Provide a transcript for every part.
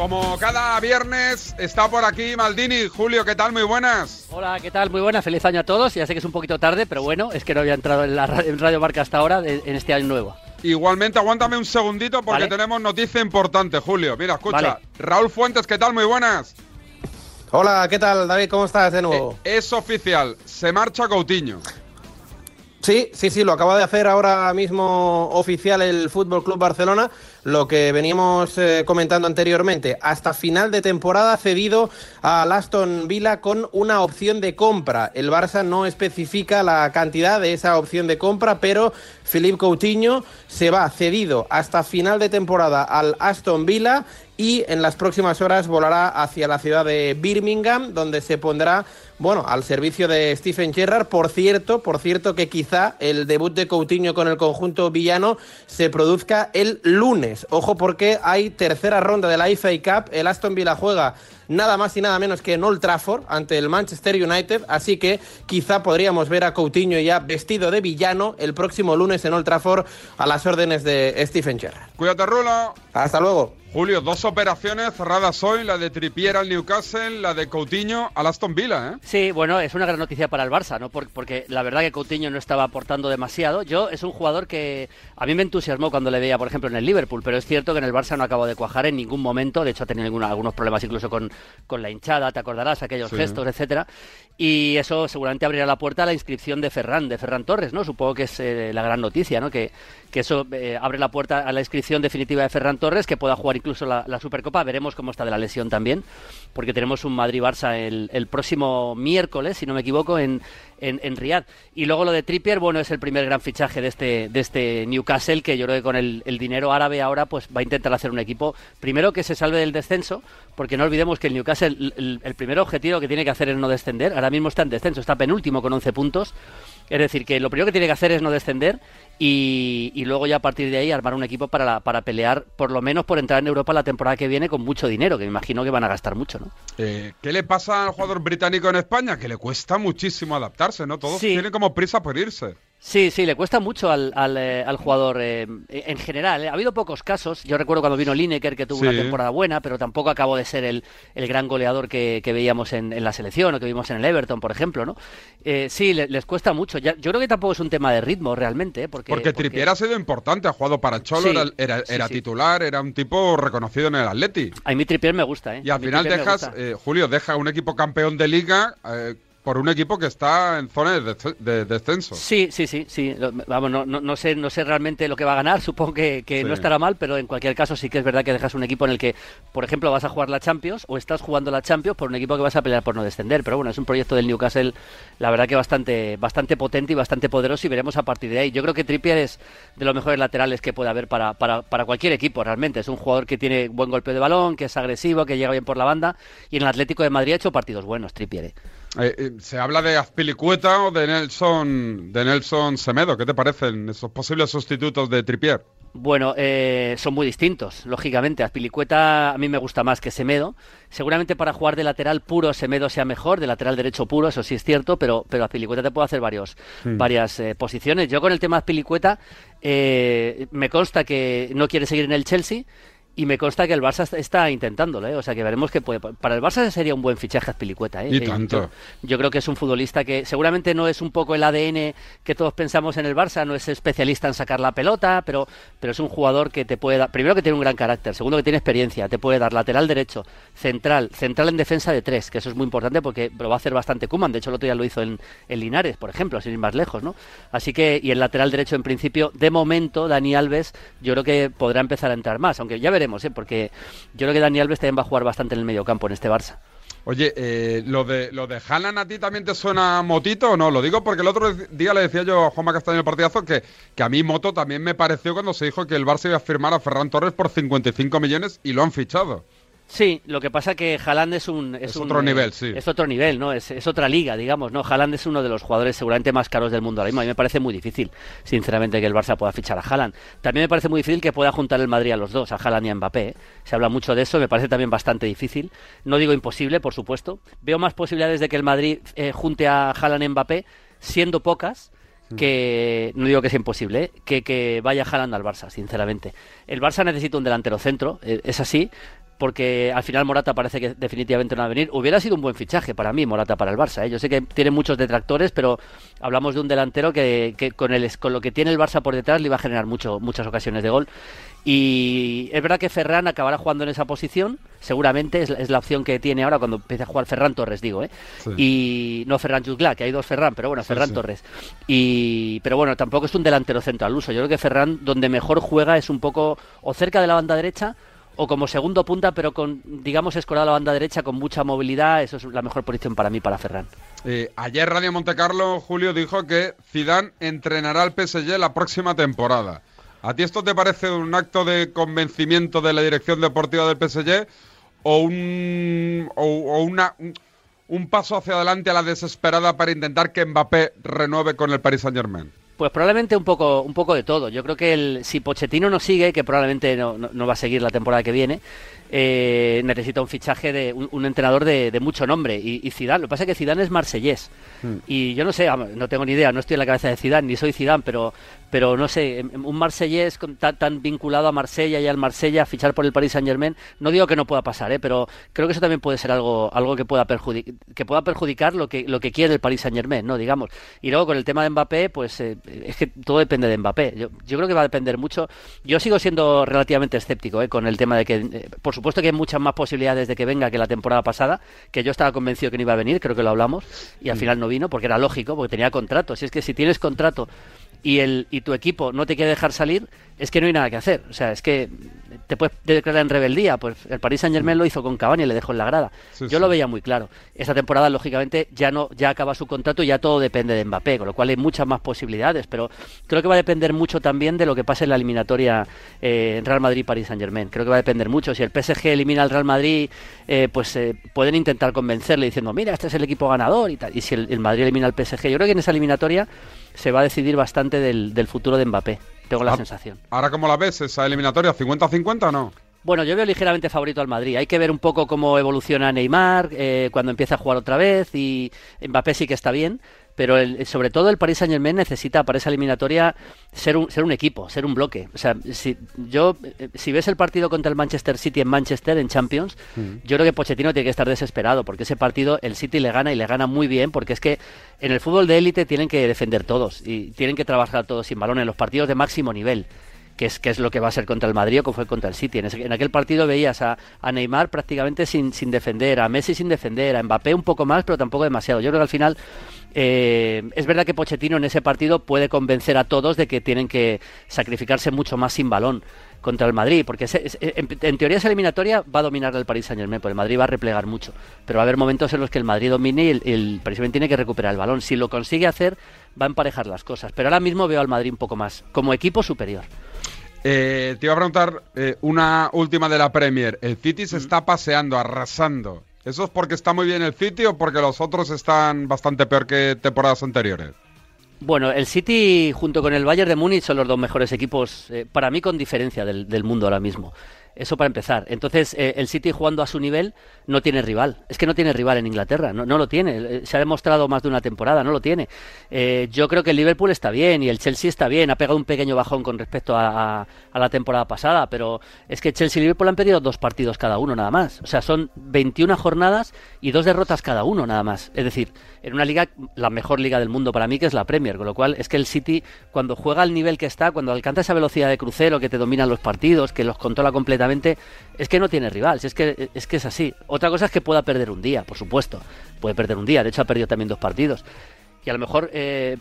Como cada viernes está por aquí Maldini. Julio, ¿qué tal? Muy buenas. Hola, ¿qué tal? Muy buenas. Feliz año a todos. Ya sé que es un poquito tarde, pero bueno, es que no había entrado en, la, Radio Marca hasta ahora en este año nuevo. Igualmente, aguántame un segundito porque tenemos noticia importante, Julio. Mira, escucha. Raúl Fuentes, ¿qué tal? Muy buenas. Hola, ¿qué tal, David? ¿Cómo estás de nuevo? Eh, es oficial, se marcha Coutinho. Sí, sí, sí, lo acaba de hacer ahora mismo oficial el Fútbol Club Barcelona, lo que veníamos eh, comentando anteriormente. Hasta final de temporada cedido a Aston Villa con una opción de compra. El Barça no especifica la cantidad de esa opción de compra, pero Philippe Coutinho se va cedido hasta final de temporada al Aston Villa y en las próximas horas volará hacia la ciudad de Birmingham, donde se pondrá bueno, al servicio de Stephen Gerrard. Por cierto, por cierto que quizá el debut de Coutinho con el conjunto villano se produzca el lunes. Ojo porque hay tercera ronda de la FA Cup. El Aston Villa juega nada más y nada menos que en Old Trafford ante el Manchester United, así que quizá podríamos ver a Coutinho ya vestido de villano el próximo lunes en Old Trafford a las órdenes de Stephen Gerrard. Cuídate, Rulo. Hasta luego. Julio, dos operaciones cerradas hoy, la de Trippier al Newcastle, la de Coutinho al Aston Villa, ¿eh? Sí, bueno, es una gran noticia para el Barça, ¿no? Porque, la verdad que Coutinho no estaba aportando demasiado. Yo es un jugador que a mí me entusiasmó cuando le veía, por ejemplo, en el Liverpool, pero es cierto que en el Barça no acabó de cuajar en ningún momento. De hecho, ha tenido algunos problemas incluso con, con la hinchada, te acordarás, aquellos gestos, etcétera. Y eso seguramente abrirá la puerta a la inscripción de Ferran, de Ferran Torres, ¿no? Supongo que es eh, la gran noticia, ¿no? Que, que eso eh, abre la puerta a la inscripción definitiva de Ferran Torres, que pueda jugar incluso la, Supercopa. Veremos cómo está de la lesión también, porque tenemos un Madrid-Barça el, próximo miércoles, si no me equivoco, en, en, en Riyadh. Y luego lo de Trippier, bueno, es el primer gran fichaje de este, de este Newcastle, que yo creo que con el, dinero árabe ahora pues va a intentar hacer un equipo, primero que se salve del descenso, porque no olvidemos que el Newcastle, el, el primer objetivo que tiene que hacer es no descender. Ahora mismo está en descenso, está penúltimo con 11 puntos. Es decir, que lo primero que tiene que hacer es no descender y, luego ya a partir de ahí armar un equipo para, para pelear, por lo menos por entrar en Europa la temporada que viene con mucho dinero, que me imagino que van a gastar mucho, ¿no? Eh, ¿Qué le pasa al jugador británico en España? Que le cuesta muchísimo adaptarse, ¿no? Todos tienen como prisa por irse. Sí, sí, le cuesta mucho al, al, eh, jugador eh, en general. Eh. Ha habido pocos casos. Yo recuerdo cuando vino Lineker que tuvo una temporada buena, pero tampoco acabó de ser el, el gran goleador que, veíamos en, la selección o que vimos en el Everton, por ejemplo, ¿no? sí, les cuesta mucho. yo creo que tampoco es un tema de ritmo realmente, porque, porque Trippier ha sido importante, ha jugado para Cholo, era, era, titular, era un tipo reconocido en el Atleti. A mí Trippier me gusta, ¿eh? Y al final dejas, Julio, deja un equipo campeón de liga por un equipo que está en zona de, descenso. Sí, sí, sí, sí. Vamos, no, no, sé, no sé realmente lo que va a ganar. Supongo que, no estará mal, pero en cualquier caso sí que es verdad que dejas un equipo en el que, por ejemplo, vas a jugar la Champions o estás jugando la Champions por un equipo que vas a pelear por no descender. Pero bueno, es un proyecto del Newcastle, la verdad que bastante, bastante potente y bastante poderoso y veremos a partir de ahí. Yo creo que Trippier es de los mejores laterales que puede haber para, para, para cualquier equipo realmente. Es un jugador que tiene buen golpe de balón, que es agresivo, que llega bien por la banda y en el Atlético de Madrid ha hecho partidos buenos, Trippier. ¿eh? Eh, eh, se habla de Azpilicueta o de Nelson, de Nelson Semedo. ¿Qué te parecen esos posibles sustitutos de Tripier? Bueno, eh, son muy distintos, lógicamente. Azpilicueta a mí me gusta más que Semedo. Seguramente para jugar de lateral puro Semedo sea mejor, de lateral derecho puro, eso sí es cierto, pero, pero Azpilicueta te puede hacer varios, hmm. varias posiciones. Yo con el tema Azpilicueta me consta que no quiere seguir en el Chelsea y me consta que el Barça está intentándolo, ¿eh? o sea que veremos que puede. Para el Barça sería un buen fichaje Pilicueta. ¿eh? Y tanto. Yo, creo que es un futbolista que seguramente no es un poco el ADN que todos pensamos en el Barça, no es especialista en sacar la pelota, pero, pero es un jugador que te puede dar. Primero que tiene un gran carácter, segundo que tiene experiencia, te puede dar lateral derecho, central, central en defensa de tres, que eso es muy importante porque lo va a hacer bastante Kuman. De hecho, el otro día lo hizo en, en Linares, por ejemplo, sin ir más lejos, ¿no? Así que, y el lateral derecho en principio, de momento, Dani Alves, yo creo que podrá empezar a entrar más, aunque ya veremos ¿eh? porque yo creo que Dani Alves también va a jugar bastante en el medio campo en este Barça. Oye, eh, ¿lo de lo de Haaland a ti también te suena motito o no? Lo digo porque el otro día le decía yo a Juanma Castaño el partidazo que, que a mí moto también me pareció cuando se dijo que el Barça iba a firmar a Ferran Torres por 55 millones y lo han fichado. Sí, lo que pasa que Haaland es un... Es, otro nivel, sí. Es otro nivel, ¿no? Es, otra liga, digamos, ¿no? Haaland es uno de los jugadores seguramente más caros del mundo ahora mismo. A mí me parece muy difícil, sinceramente, que el Barça pueda fichar a Haaland. También me parece muy difícil que pueda juntar el Madrid a los dos, a Haaland y a Mbappé. ¿eh? Se habla mucho de eso, me parece también bastante difícil. No digo imposible, por supuesto. Veo más posibilidades de que el Madrid eh, junte a Haaland y Mbappé, siendo pocas, mm. que no digo que sea imposible, ¿eh? que, que vaya Haaland al Barça, sinceramente. El Barça necesita un delantero centro, es así, porque al final Morata parece que definitivamente no va a venir. Hubiera sido un buen fichaje para mí Morata para el Barça. ¿eh? Yo sé que tiene muchos detractores, pero hablamos de un delantero que, con, el, con lo que tiene el Barça por detrás le iba a generar mucho, muchas ocasiones de gol. Y es verdad que Ferran acabará jugando en esa posición, seguramente es, la opción que tiene ahora cuando empiece a jugar Ferran Torres, digo, ¿eh? Y no Ferran Jutgla, que hay dos Ferran, pero bueno, Ferran Torres. Y pero bueno, tampoco es un delantero centro al uso. Yo creo que Ferran donde mejor juega es un poco o cerca de la banda derecha o como segundo punta, pero con, digamos, escorado a la banda derecha con mucha movilidad. Eso es la mejor posición para mí, para Ferran. Eh, ayer Radio Montecarlo, Julio, dijo que Zidane entrenará al PSG la próxima temporada. ¿A ti esto te parece un acto de convencimiento de la dirección deportiva del PSG o un, o, una, un paso hacia adelante a la desesperada para intentar que Mbappé renueve con el Paris Saint-Germain? Pues probablemente un poco, un poco de todo. Yo creo que el, si Pochettino no sigue, que probablemente no, no, va a seguir la temporada que viene, eh, necesita un fichaje de un, entrenador de, mucho nombre. Y, y, Zidane, lo que pasa es que Zidane es marsellés. Hmm. Y yo no sé, no tengo ni idea, no estoy en la cabeza de Zidane, ni soy Zidane, pero, pero no sé, em, em, un marsellés tan, tan, vinculado a Marsella y al Marsella, fichar por el Paris Saint Germain, no digo que no pueda pasar, ¿eh? pero creo que eso también puede ser algo, algo que pueda perjudicar, que pueda perjudicar lo que, lo que quiere el Paris Saint Germain, ¿no? Digamos. Y luego con el tema de Mbappé, pues eh, es que todo depende de Mbappé. Yo, yo, creo que va a depender mucho. Yo sigo siendo relativamente escéptico ¿eh? con el tema de que, eh, por supuesto que hay muchas más posibilidades de que venga que la temporada pasada, que yo estaba convencido que no iba a venir, creo que lo hablamos, y al mm. final no vino, porque era lógico, porque tenía contrato. Si es que si tienes contrato y, el, y tu equipo no te quiere dejar salir, es que no hay nada que hacer. O sea, es que te puedes declarar en rebeldía. Pues el Paris Saint Germain lo hizo con Cavani y le dejó en la grada. Yo lo veía muy claro. Esta temporada, lógicamente, ya no ya acaba su contrato y ya todo depende de Mbappé, con lo cual hay muchas más posibilidades. Pero creo que va a depender mucho también de lo que pase en la eliminatoria eh, en Real Madrid-Paris Saint Germain. Creo que va a depender mucho. Si el PSG elimina al Real Madrid, eh, pues eh, pueden intentar convencerle diciendo, mira, este es el equipo ganador y tal. Y si el, el Madrid elimina al PSG, yo creo que en esa eliminatoria se va a decidir bastante del, del futuro de Mbappé. Tengo la ah, sensación. ¿Ahora cómo la ves esa eliminatoria? ¿50-50 o no? Bueno, yo veo ligeramente favorito al Madrid. Hay que ver un poco cómo evoluciona Neymar eh, cuando empieza a jugar otra vez y Mbappé sí que está bien, pero sobre todo el Paris Saint Germain necesita para esa eliminatoria ser un, ser un equipo, ser un bloque. O sea, si, yo, eh, si ves el partido contra el Manchester City en Manchester, en Champions, mm. yo creo que Pochettino tiene que estar desesperado, porque ese partido el City le gana y le gana muy bien, porque es que en el fútbol de élite tienen que defender todos y tienen que trabajar todos sin balón en los partidos de máximo nivel que es, que es lo que va a ser contra el Madrid o que fue contra el City. En, aquel partido veías a, Neymar prácticamente sin, sin defender, a Messi sin defender, a Mbappé un poco más, pero tampoco demasiado. Yo creo que al final eh, es verdad que Pochettino en ese partido puede convencer a todos de que tienen que sacrificarse mucho más sin balón contra el Madrid, porque en, teoría esa eliminatoria va a dominar el Paris Saint Germain, porque el Madrid va a replegar mucho, pero va a haber momentos en los que el Madrid domine y el, Paris Saint tiene que recuperar el balón. Si lo consigue hacer, va a emparejar las cosas, pero ahora mismo veo al Madrid un poco más como equipo superior. Eh, te iba a preguntar eh, una última de la Premier. El City se mm. está paseando, arrasando. ¿Eso es porque está muy bien el City o porque los otros están bastante peor que temporadas anteriores? Bueno, el City junto con el Bayern de Múnich son los dos mejores equipos, eh, para mí con diferencia del, mundo ahora mismo. Eso para empezar. Entonces, eh, el City jugando a su nivel no tiene rival. Es que no tiene rival en Inglaterra, no, no lo tiene. Eh, se ha demostrado más de una temporada, no lo tiene. Eh, yo creo que el Liverpool está bien y el Chelsea está bien. Ha pegado un pequeño bajón con respecto a, la temporada pasada, pero es que Chelsea y Liverpool han perdido dos partidos cada uno nada más. O sea, son 21 jornadas y dos derrotas cada uno nada más. Es decir, en una liga, la mejor liga del mundo para mí, que es la Premier. Con lo cual, es que el City, cuando juega al nivel que está, cuando alcanza esa velocidad de crucero que te dominan los partidos, que los controla completamente, es que no tiene rival. Es que, es que es así. Otra cosa es que pueda perder un día, por supuesto. Puede perder un día. De hecho, ha perdido también dos partidos. Y a lo mejor. Eh,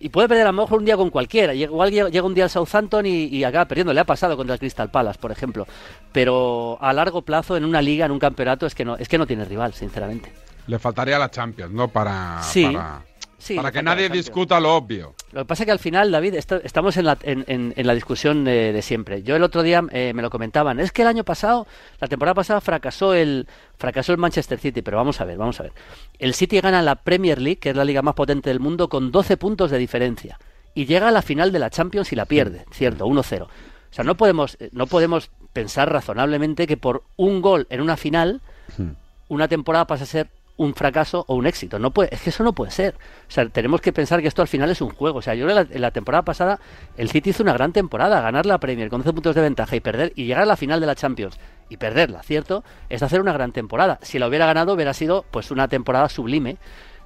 y puede perder a lo mejor un día con cualquiera. Igual llega un día al Southampton y, y, acaba perdiendo. Le ha pasado contra el Crystal Palace, por ejemplo. Pero a largo plazo, en una liga, en un campeonato, es que no, es que no tiene rival, sinceramente. Le faltaría la Champions, ¿no? Para, para, que nadie discuta lo obvio. Lo que pasa es que al final, David, estamos en la, en, la discusión de, siempre. Yo el otro día eh, me lo comentaban. Es que el año pasado, la temporada pasada, fracasó el, fracasó el Manchester City. Pero vamos a ver, vamos a ver. El City gana la Premier League, que es la liga más potente del mundo, con 12 puntos de diferencia. Y llega a la final de la Champions y la pierde, cierto, 1-0. O sea, no podemos, no podemos pensar razonablemente que por un gol en una final, hmm. una temporada pasa a ser un fracaso o un éxito. No puede, es que eso no puede ser. O sea, tenemos que pensar que esto al final es un juego. O sea, yo creo que en la, temporada pasada el City hizo una gran temporada, ganar la Premier con 11 puntos de ventaja y perder y llegar a la final de la Champions y perderla, ¿cierto? Es hacer una gran temporada. Si la hubiera ganado hubiera sido pues una temporada sublime.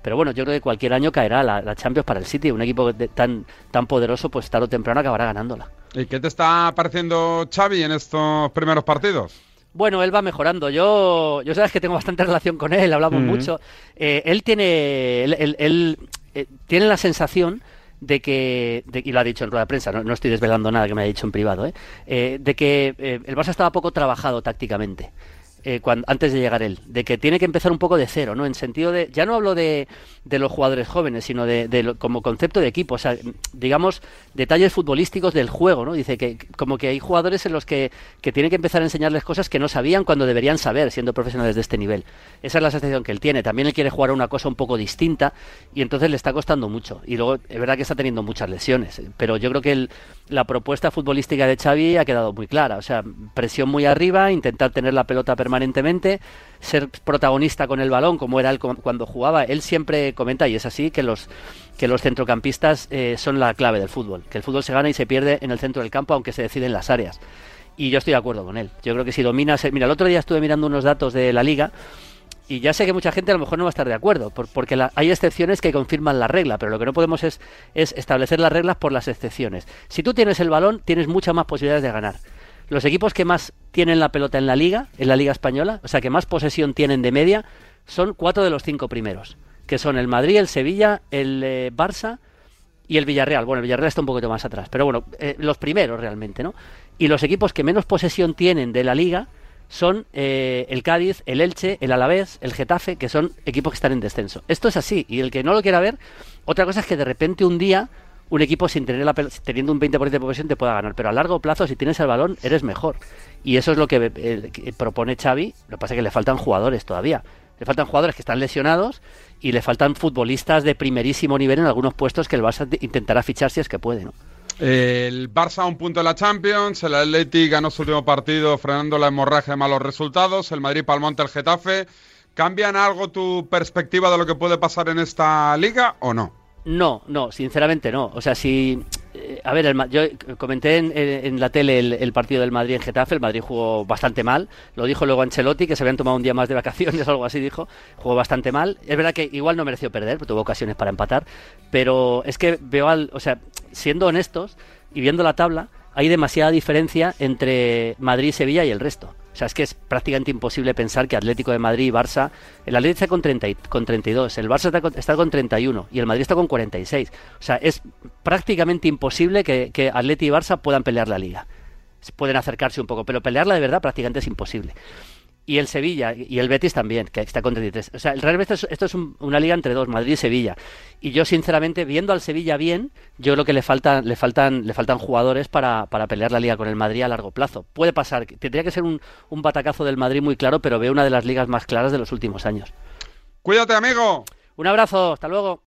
Pero bueno, yo creo que cualquier año caerá la, la Champions para el City. Un equipo tan, tan poderoso, pues tarde o temprano acabará ganándola. ¿Y qué te está pareciendo Xavi en estos primeros partidos? Bueno, él va mejorando. Yo, yo sabes que tengo bastante relación con él, hablamos mucho. Eh, él tiene, él, eh, tiene la sensación de que, y lo ha dicho en rueda de prensa, no, estoy desvelando nada que me haya dicho en privado, ¿eh? de que el Barça estaba poco trabajado tácticamente. Eh, antes de llegar él, de que tiene que empezar un poco de cero, ¿no? En sentido de, ya no hablo de, de los jugadores jóvenes, sino de, como concepto de equipo, o sea, digamos, detalles futbolísticos del juego, ¿no? Dice que como que hay jugadores en los que, que tiene que empezar a enseñarles cosas que no sabían cuando deberían saber, siendo profesionales de este nivel. Esa es la sensación que él tiene. También él quiere jugar a una cosa un poco distinta y entonces le está costando mucho. Y luego, es verdad que está teniendo muchas lesiones, pero yo creo que el, la propuesta futbolística de Xavi ha quedado muy clara, o sea, presión muy arriba, intentar tener la pelota permanente permanentemente, ser protagonista con el balón, como era él cuando jugaba. Él siempre comenta, y es así, que los, que los centrocampistas eh, son la clave del fútbol, que el fútbol se gana y se pierde en el centro del campo, aunque se deciden las áreas. Y yo estoy de acuerdo con él. Yo creo que si dominas... Mira, el otro día estuve mirando unos datos de la liga y ya sé que mucha gente a lo mejor no va a estar de acuerdo, porque hay excepciones que confirman la regla, pero lo que no podemos es, es establecer las reglas por las excepciones. Si tú tienes el balón, tienes muchas más posibilidades de ganar los equipos que más tienen la pelota en la liga, en la liga española, o sea, que más posesión tienen de media, son cuatro de los cinco primeros, que son el Madrid, el Sevilla, el eh, Barça y el Villarreal. Bueno, el Villarreal está un poquito más atrás, pero bueno, eh, los primeros realmente, ¿no? Y los equipos que menos posesión tienen de la liga son eh, el Cádiz, el Elche, el Alavés, el Getafe, que son equipos que están en descenso. Esto es así, y el que no lo quiera ver, otra cosa es que de repente un día un equipo sin tener la teniendo un 20% de posesión te pueda ganar, pero a largo plazo si tienes el balón eres mejor. Y eso es lo que, eh, propone Xavi, lo que pasa es que le faltan jugadores todavía. Le faltan jugadores que están lesionados y le faltan futbolistas de primerísimo nivel en algunos puestos que el Barça intentará fichar si es que puede, ¿no? El Barça a un punto de la Champions, el Atleti ganó su último partido frenando la hemorragia de malos resultados, el Madrid palmonte el Getafe. ¿Cambian algo tu perspectiva de lo que puede pasar en esta liga o no? No, no, sinceramente no. O sea, si. Eh, a ver, yo comenté en, la tele el, partido del Madrid en Getafe. El Madrid jugó bastante mal. Lo dijo luego Ancelotti, que se habían tomado un día más de vacaciones o algo así, dijo. Jugó bastante mal. Es verdad que igual no mereció perder, porque tuvo ocasiones para empatar. Pero es que veo al. O sea, siendo honestos y viendo la tabla, hay demasiada diferencia entre Madrid, Sevilla y el resto. O sea, es que es prácticamente imposible pensar que Atlético de Madrid y Barça. El Atlético está con, 30 con 32, el Barça está con, está con, 31 y el Madrid está con 46. O sea, es prácticamente imposible que, que Atlético y Barça puedan pelear la liga. Pueden acercarse un poco, pero pelearla de verdad prácticamente es imposible y el Sevilla y el Betis también, que está con 33. O sea, el Real Betis, esto es una liga entre dos, Madrid y Sevilla. Y yo, sinceramente, viendo al Sevilla bien, yo creo que le faltan, le faltan, le faltan jugadores para, para pelear la liga con el Madrid a largo plazo. Puede pasar, tendría que ser un, un batacazo del Madrid muy claro, pero veo una de las ligas más claras de los últimos años. Cuídate, amigo. Un abrazo, hasta luego.